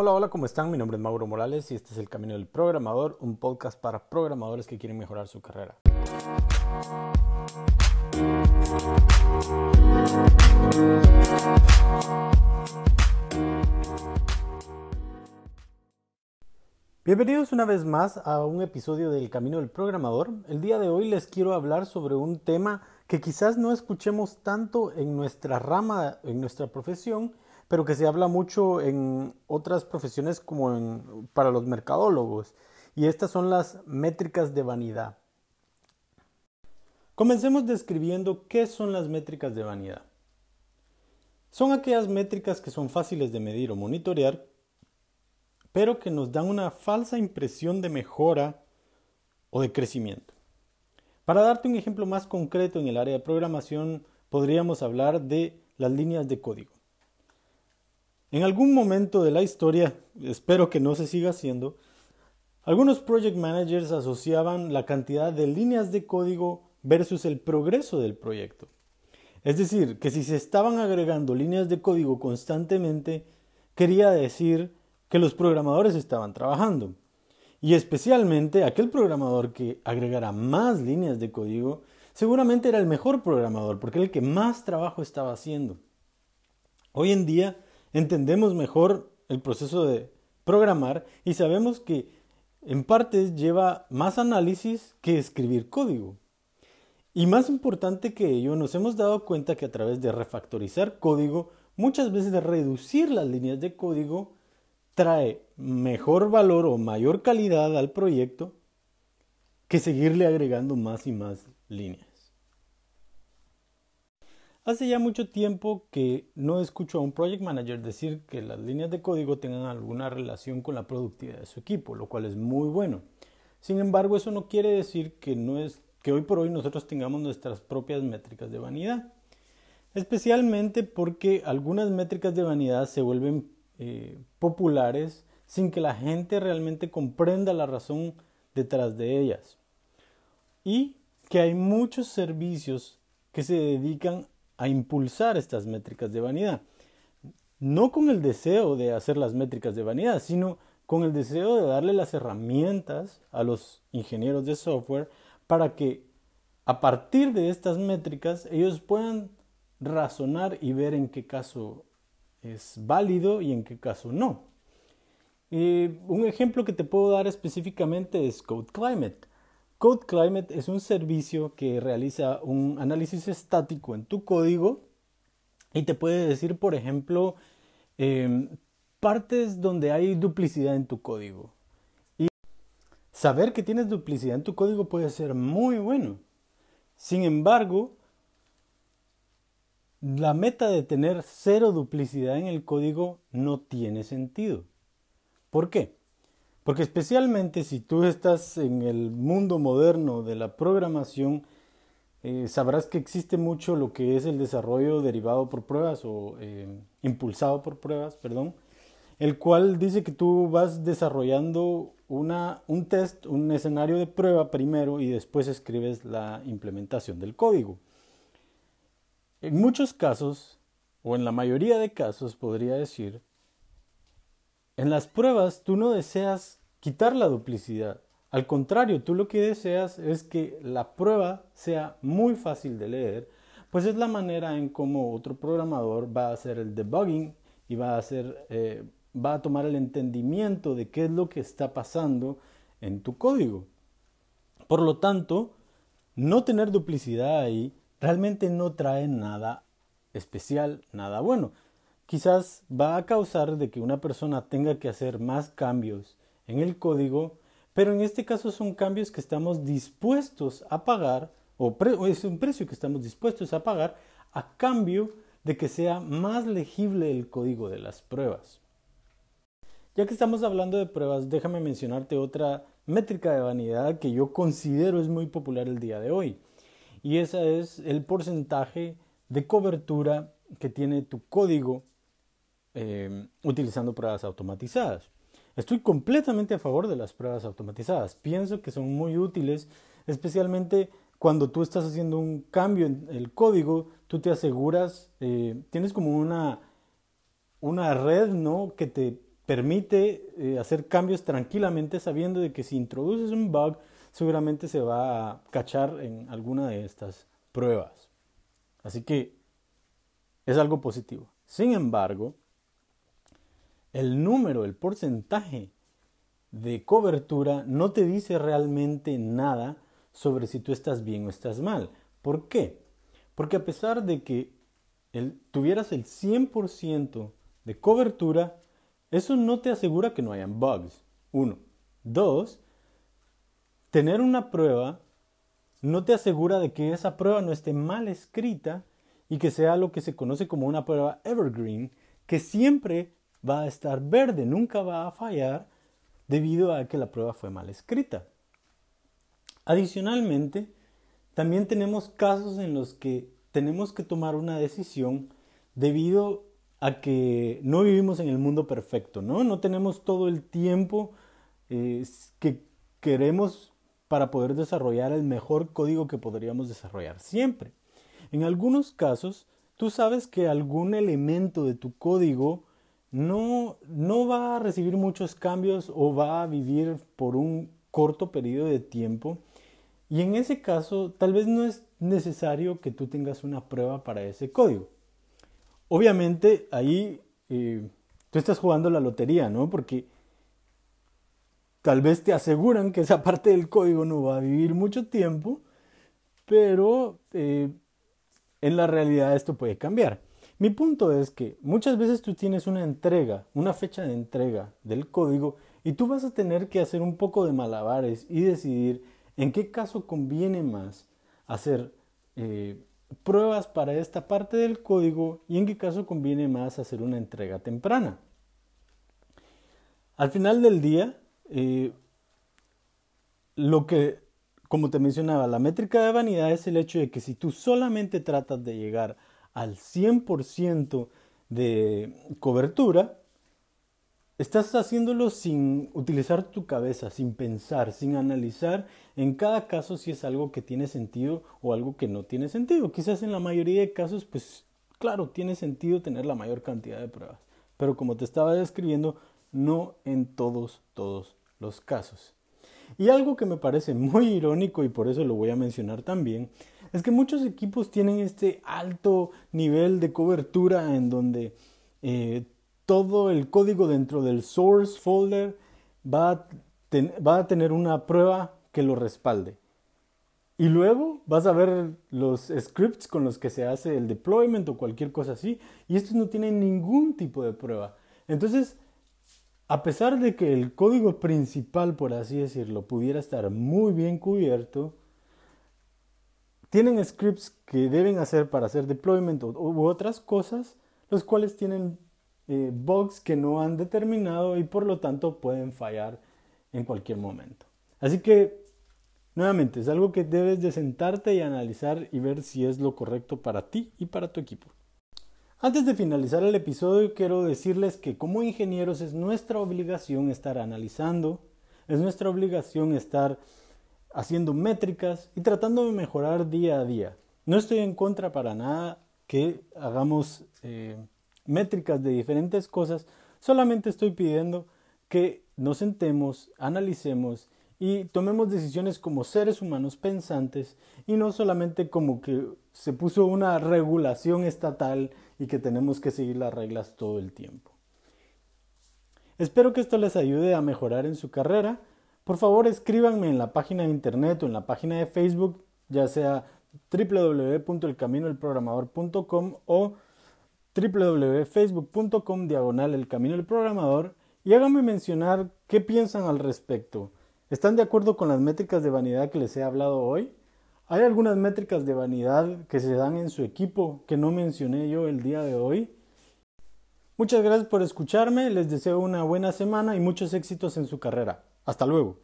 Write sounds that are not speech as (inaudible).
Hola, hola, ¿cómo están? Mi nombre es Mauro Morales y este es El Camino del Programador, un podcast para programadores que quieren mejorar su carrera. Bienvenidos una vez más a un episodio del Camino del Programador. El día de hoy les quiero hablar sobre un tema que quizás no escuchemos tanto en nuestra rama, en nuestra profesión, pero que se habla mucho en otras profesiones como para los mercadólogos. Y estas son las métricas de vanidad. Comencemos describiendo qué son las métricas de vanidad. Son aquellas métricas que son fáciles de medir o monitorear pero que nos dan una falsa impresión de mejora o de crecimiento. Para darte un ejemplo más concreto en el área de programación, podríamos hablar de las líneas de código. En algún momento de la historia, espero que no se siga haciendo, algunos project managers asociaban la cantidad de líneas de código versus el progreso del proyecto. Es decir, que si se estaban agregando líneas de código constantemente, quería decir que los programadores estaban trabajando. Y especialmente aquel programador que agregara más líneas de código, seguramente era el mejor programador, porque era el que más trabajo estaba haciendo. Hoy en día entendemos mejor el proceso de programar y sabemos que en partes lleva más análisis que escribir código. Y más importante que ello, nos hemos dado cuenta que a través de refactorizar código, muchas veces de reducir las líneas de código, trae mejor valor o mayor calidad al proyecto que seguirle agregando más y más líneas. Hace ya mucho tiempo que no escucho a un project manager decir que las líneas de código tengan alguna relación con la productividad de su equipo, lo cual es muy bueno. Sin embargo, eso no quiere decir que no es que hoy por hoy nosotros tengamos nuestras propias métricas de vanidad. Especialmente porque algunas métricas de vanidad se vuelven eh, populares sin que la gente realmente comprenda la razón detrás de ellas. Y que hay muchos servicios que se dedican a impulsar estas métricas de vanidad. No con el deseo de hacer las métricas de vanidad, sino con el deseo de darle las herramientas a los ingenieros de software para que a partir de estas métricas ellos puedan razonar y ver en qué caso es válido y en qué caso no. un ejemplo que te puedo dar específicamente es Code Climate. Code Climate es un servicio que realiza un análisis estático en tu código y te puede decir, por ejemplo, em, partes donde hay duplicidad en tu código. Y saber que tienes duplicidad en tu código puede ser muy bueno. Sin embargo, la meta de tener cero duplicidad en el código no tiene sentido. ¿Por qué? Porque especialmente si tú estás en el mundo moderno de la programación, eh, sabrás que existe mucho lo que es el desarrollo derivado por pruebas o eh, impulsado por pruebas, perdón, el cual dice que tú vas desarrollando una, un test, un escenario de prueba primero y después escribes la implementación del código. En muchos casos, o en la mayoría de casos podría decir, en las pruebas tú no deseas quitar la duplicidad. Al contrario, tú lo que deseas es que la prueba sea muy fácil de leer, pues es la manera en cómo otro programador va a hacer el debugging y va a, hacer, eh, va a tomar el entendimiento de qué es lo que está pasando en tu código. Por lo tanto, no tener duplicidad ahí realmente no trae nada especial, nada bueno. Quizás va a causar de que una persona tenga que hacer más cambios en el código, pero en este caso son cambios que estamos dispuestos a pagar, o, es un precio que estamos dispuestos a pagar a cambio de que sea más legible el código de las pruebas. Ya que estamos hablando de pruebas, déjame mencionarte otra métrica de vanidad que yo considero es muy popular el día de hoy y ese es el porcentaje de cobertura que tiene tu código eh, utilizando pruebas automatizadas. Estoy completamente a favor de las pruebas automatizadas. Pienso que son muy útiles, especialmente cuando tú estás haciendo un cambio en el código, tú te aseguras, eh, tienes como una, una red ¿no? que te permite eh, hacer cambios tranquilamente sabiendo de que si introduces un bug seguramente se va a cachar en alguna de estas pruebas. Así que es algo positivo. Sin embargo, el número, el porcentaje de cobertura no te dice realmente nada sobre si tú estás bien o estás mal. ¿Por qué? Porque a pesar de que tuvieras el 100% de cobertura, eso no te asegura que no hayan bugs. Uno. Dos, tener una prueba no te asegura de que esa prueba no esté mal escrita y que sea lo que se conoce como una prueba evergreen, que siempre va a estar verde, nunca va a fallar debido a que la prueba fue mal escrita. Adicionalmente, también tenemos casos en los que tenemos que tomar una decisión debido a que no vivimos en el mundo perfecto, ¿no? No tenemos todo el tiempo eh, que queremos para poder desarrollar el mejor código que podríamos desarrollar siempre. En algunos casos, tú sabes que algún elemento de tu código no, no va a recibir muchos cambios o va a vivir por un corto periodo de tiempo. Y en ese caso, tal vez no es necesario que tú tengas una prueba para ese código. Obviamente ahí eh, tú estás jugando la lotería, ¿no? Porque tal vez te aseguran que esa (laughs) parte del código no va a vivir mucho tiempo, pero eh, en la realidad esto puede cambiar. Mi punto es que muchas veces tú tienes una entrega, una fecha de entrega del código y tú vas a tener que hacer un poco de malabares y decidir en qué caso conviene más hacer eh, pruebas para esta parte del código y en qué caso conviene más hacer una entrega temprana. Al final del día, eh, lo que, como te mencionaba, la métrica de vanidad es el hecho de que si tú solamente tratas de llegar al 100% de cobertura, Estás haciéndolo sin utilizar tu cabeza, sin pensar, sin analizar en cada caso si es algo que tiene sentido o algo que no tiene sentido. Quizás en la mayoría de casos, pues claro, tiene sentido tener la mayor cantidad de pruebas. Pero como te estaba describiendo, no en todos, todos los casos. Y algo que me parece muy irónico y por eso lo voy a mencionar también, es que muchos equipos tienen este alto nivel de cobertura en donde eh, todo el código dentro del source folder va a, va a tener una prueba que lo respalde. Y luego vas a ver los scripts con los que se hace el deployment o cualquier cosa así. Y estos no tienen ningún tipo de prueba. Entonces, a pesar de que el código principal, por así decirlo, pudiera estar muy bien cubierto, tienen scripts que deben hacer para hacer deployment u otras cosas, los cuales tienen eh, bugs que no han determinado y por lo tanto pueden fallar en cualquier momento. Así que, nuevamente, es algo que debes de sentarte y analizar y ver si es lo correcto para ti y para tu equipo. Antes de finalizar el episodio, quiero decirles que como ingenieros es nuestra obligación estar analizando, es nuestra obligación estar haciendo métricas y tratando de mejorar día a día. No estoy en contra para nada que hagamos eh, métricas de diferentes cosas, solamente estoy pidiendo que nos sentemos, analicemos y tomemos decisiones como seres humanos pensantes y no solamente como que se puso una regulación estatal y que tenemos que seguir las reglas todo el tiempo. Espero que esto les ayude a mejorar en su carrera. Por favor, escríbanme en la página de internet o en la página de Facebook, ya sea www.elcaminoelprogramador.com o www.facebook.com diagonal el camino del programador y háganme mencionar qué piensan al respecto. ¿Están de acuerdo con las métricas de vanidad que les he hablado hoy? ¿Hay algunas métricas de vanidad que se dan en su equipo que no mencioné yo el día de hoy? Muchas gracias por escucharme, les deseo una buena semana y muchos éxitos en su carrera. Hasta luego.